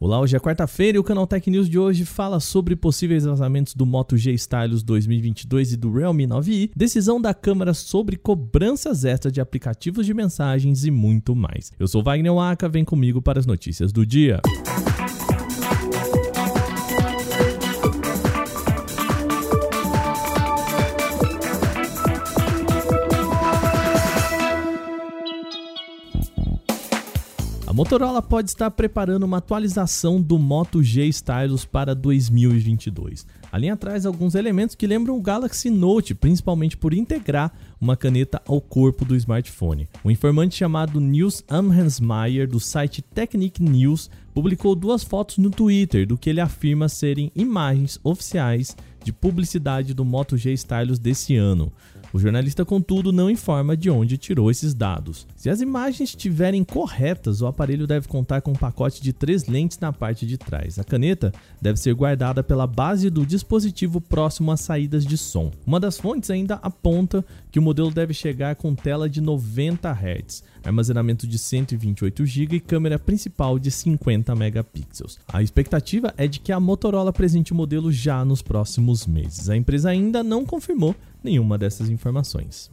Olá, hoje é quarta-feira e o Canal Tech News de hoje fala sobre possíveis vazamentos do Moto G Stylus 2022 e do Realme 9i, decisão da Câmara sobre cobranças extras de aplicativos de mensagens e muito mais. Eu sou Wagner Waka, vem comigo para as notícias do dia. A Motorola pode estar preparando uma atualização do Moto G Stylus para 2022. A linha traz alguns elementos que lembram o Galaxy Note, principalmente por integrar uma caneta ao corpo do smartphone. Um informante chamado Nils Amhensmeyer, do site Technic News, publicou duas fotos no Twitter do que ele afirma serem imagens oficiais de publicidade do Moto G Stylus desse ano. O jornalista, contudo, não informa de onde tirou esses dados. Se as imagens estiverem corretas, o aparelho deve contar com um pacote de três lentes na parte de trás. A caneta deve ser guardada pela base do dispositivo próximo às saídas de som. Uma das fontes ainda aponta que o modelo deve chegar com tela de 90 Hz, armazenamento de 128 GB e câmera principal de 50 megapixels. A expectativa é de que a Motorola apresente o modelo já nos próximos meses. A empresa ainda não confirmou nenhuma dessas informações.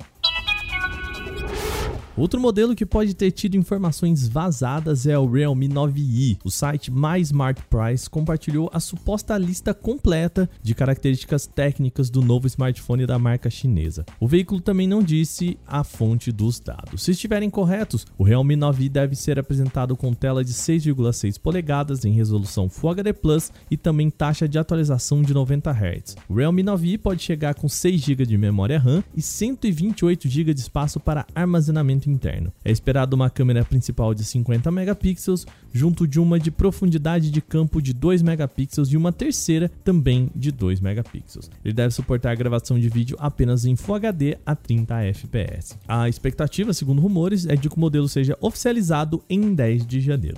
Outro modelo que pode ter tido informações vazadas é o Realme 9i. O site MySmartPrice compartilhou a suposta lista completa de características técnicas do novo smartphone da marca chinesa. O veículo também não disse a fonte dos dados. Se estiverem corretos, o Realme 9i deve ser apresentado com tela de 6,6 polegadas em resolução Full HD Plus e também taxa de atualização de 90 Hz. O Realme 9i pode chegar com 6 GB de memória RAM e 128 GB de espaço para armazenamento interno. É esperado uma câmera principal de 50 megapixels, junto de uma de profundidade de campo de 2 megapixels e uma terceira também de 2 megapixels. Ele deve suportar gravação de vídeo apenas em Full HD a 30 fps. A expectativa, segundo rumores, é de que o modelo seja oficializado em 10 de janeiro.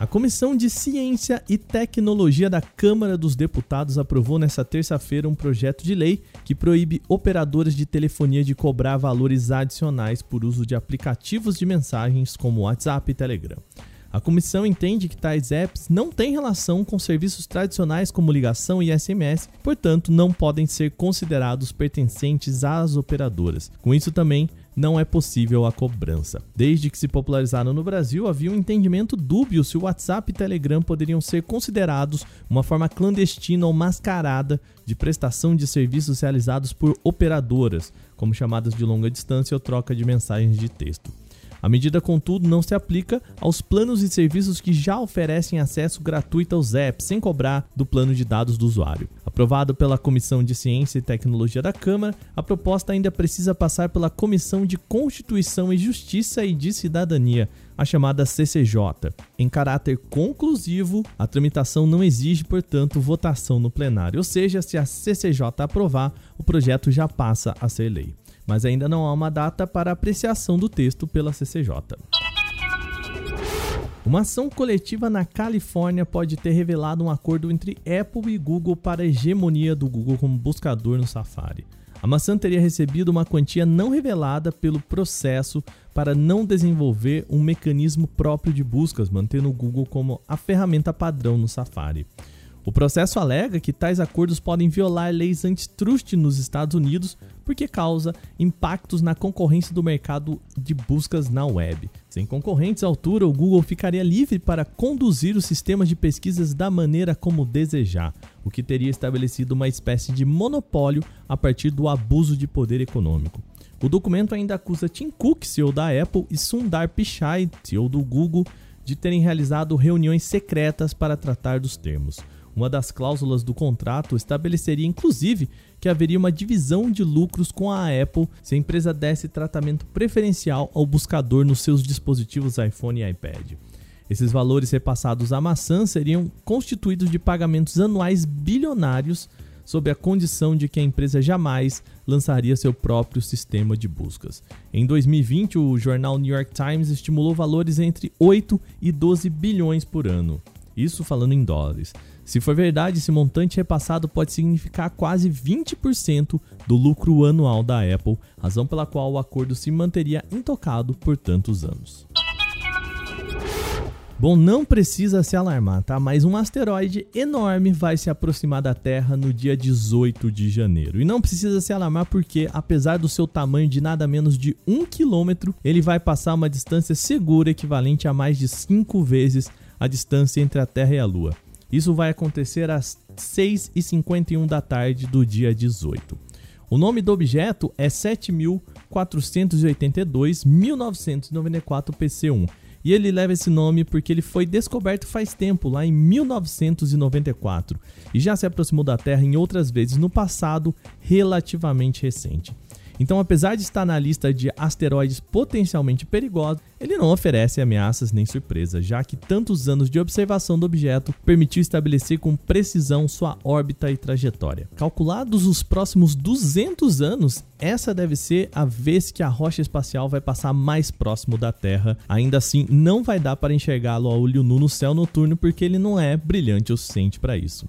A Comissão de Ciência e Tecnologia da Câmara dos Deputados aprovou nesta terça-feira um projeto de lei que proíbe operadoras de telefonia de cobrar valores adicionais por uso de aplicativos de mensagens como WhatsApp e Telegram. A comissão entende que tais apps não têm relação com serviços tradicionais como ligação e SMS, portanto, não podem ser considerados pertencentes às operadoras. Com isso, também não é possível a cobrança. Desde que se popularizaram no Brasil, havia um entendimento dúbio se o WhatsApp e Telegram poderiam ser considerados uma forma clandestina ou mascarada de prestação de serviços realizados por operadoras, como chamadas de longa distância ou troca de mensagens de texto. A medida, contudo, não se aplica aos planos e serviços que já oferecem acesso gratuito aos apps, sem cobrar do plano de dados do usuário. Aprovado pela Comissão de Ciência e Tecnologia da Câmara, a proposta ainda precisa passar pela Comissão de Constituição e Justiça e de Cidadania, a chamada CCJ. Em caráter conclusivo, a tramitação não exige, portanto, votação no plenário, ou seja, se a CCJ aprovar, o projeto já passa a ser lei mas ainda não há uma data para apreciação do texto pela CCJ. Uma ação coletiva na Califórnia pode ter revelado um acordo entre Apple e Google para a hegemonia do Google como buscador no Safari. A maçã teria recebido uma quantia não revelada pelo processo para não desenvolver um mecanismo próprio de buscas, mantendo o Google como a ferramenta padrão no Safari. O processo alega que tais acordos podem violar leis antitrust nos Estados Unidos porque causa impactos na concorrência do mercado de buscas na web. Sem concorrentes à altura, o Google ficaria livre para conduzir os sistemas de pesquisas da maneira como desejar, o que teria estabelecido uma espécie de monopólio a partir do abuso de poder econômico. O documento ainda acusa Tim Cook, CEO da Apple, e Sundar Pichai, CEO do Google, de terem realizado reuniões secretas para tratar dos termos. Uma das cláusulas do contrato estabeleceria inclusive que haveria uma divisão de lucros com a Apple se a empresa desse tratamento preferencial ao buscador nos seus dispositivos iPhone e iPad. Esses valores repassados à maçã seriam constituídos de pagamentos anuais bilionários sob a condição de que a empresa jamais lançaria seu próprio sistema de buscas. Em 2020, o jornal New York Times estimulou valores entre 8 e 12 bilhões por ano. Isso falando em dólares. Se for verdade, esse montante repassado pode significar quase 20% do lucro anual da Apple, razão pela qual o acordo se manteria intocado por tantos anos. Bom, não precisa se alarmar, tá? Mas um asteroide enorme vai se aproximar da Terra no dia 18 de janeiro. E não precisa se alarmar porque, apesar do seu tamanho de nada menos de um quilômetro, ele vai passar uma distância segura equivalente a mais de cinco vezes a distância entre a Terra e a Lua. Isso vai acontecer às 6h51 da tarde do dia 18. O nome do objeto é 7482-1994 PC1 e ele leva esse nome porque ele foi descoberto faz tempo, lá em 1994, e já se aproximou da Terra em outras vezes no passado relativamente recente. Então, apesar de estar na lista de asteroides potencialmente perigosos, ele não oferece ameaças nem surpresas, já que tantos anos de observação do objeto permitiu estabelecer com precisão sua órbita e trajetória. Calculados os próximos 200 anos, essa deve ser a vez que a rocha espacial vai passar mais próximo da Terra. Ainda assim, não vai dar para enxergá-lo a olho nu no céu noturno porque ele não é brilhante o suficiente para isso.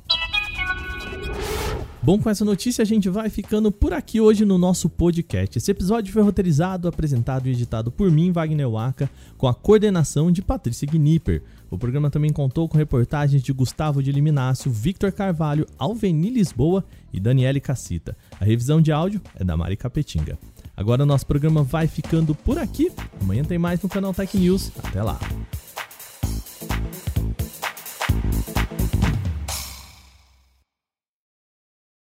Bom, com essa notícia a gente vai ficando por aqui hoje no nosso podcast. Esse episódio foi roteirizado, apresentado e editado por mim, Wagner Waka, com a coordenação de Patrícia Gnipper. O programa também contou com reportagens de Gustavo de Liminácio, Victor Carvalho, Alveni Lisboa e Daniele Cassita. A revisão de áudio é da Mari Capetinga. Agora o nosso programa vai ficando por aqui. Amanhã tem mais no canal Tech News. Até lá!